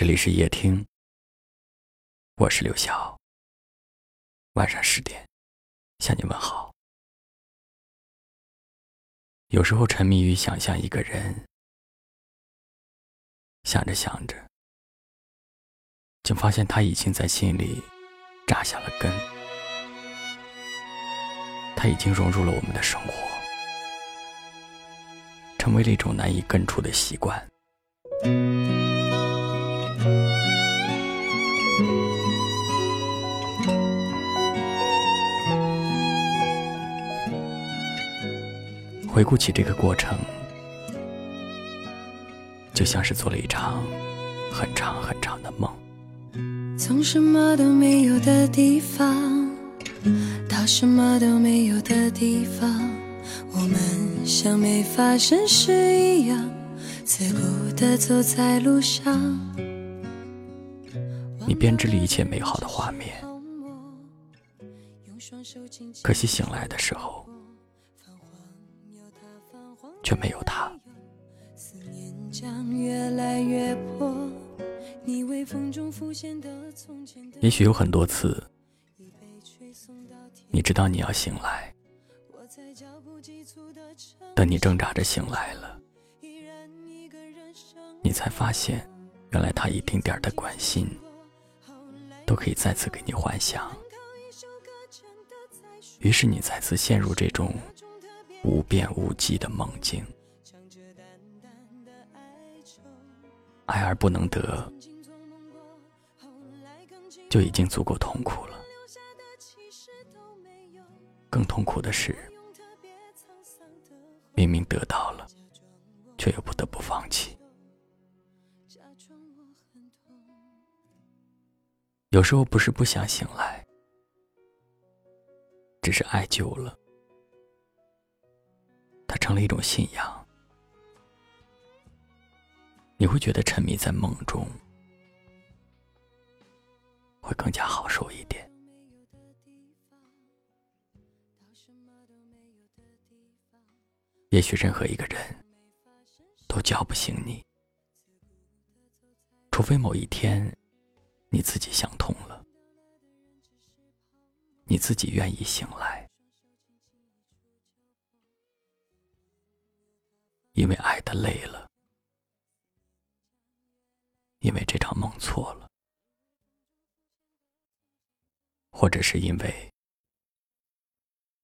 这里是夜听，我是刘晓。晚上十点向你问好。有时候沉迷于想象一个人，想着想着，竟发现他已经在心里扎下了根，他已经融入了我们的生活，成为了一种难以根除的习惯。回顾起这个过程，就像是做了一场很长很长的梦。从什么都没有的地方到什么都没有的地方，我们像没发生事一样，自顾地走在路上。你编织了一切美好的画面，可惜醒来的时候。却没有他。也许有很多次，你知道你要醒来，等你挣扎着醒来了，你才发现，原来他一丁点的关心，都可以再次给你幻想。于是你再次陷入这种。无边无际的梦境，爱而不能得，就已经足够痛苦了。更痛苦的是，明明得到了，却又不得不放弃。有时候不是不想醒来，只是爱久了。成了一种信仰，你会觉得沉迷在梦中会更加好受一点。也许任何一个人都叫不醒你，除非某一天你自己想通了，你自己愿意醒来。因为爱的累了，因为这场梦错了，或者是因为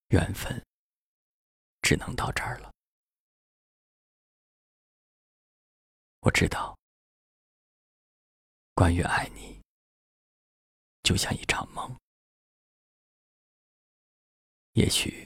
缘分只能到这儿了。我知道，关于爱你，就像一场梦，也许。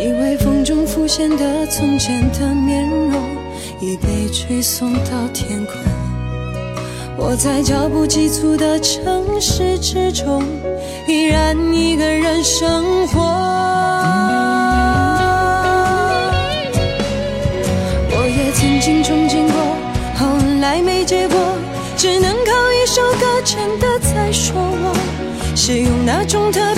以为风中浮现的从前的面容，已被吹送到天空。我在脚步急促的城市之中，依然一个人生活。我也曾经憧憬过，后来没结果，只能靠一首歌真的在说我，是用那种特别，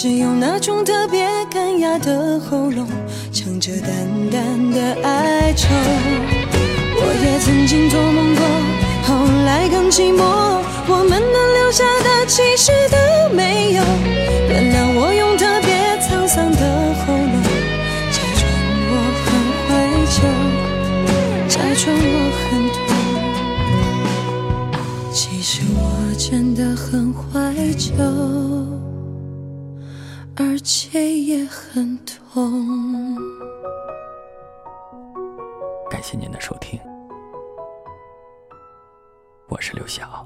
是用那种特别干哑的喉咙，唱着淡淡的哀愁。我也曾经做梦过，后来更寂寞。我们能留下的其实都没有。原谅我用特别沧桑的喉咙，假装我很怀旧，假装我很痛。其实我真的很怀旧，而且也很痛。感谢您的收听，我是刘晓。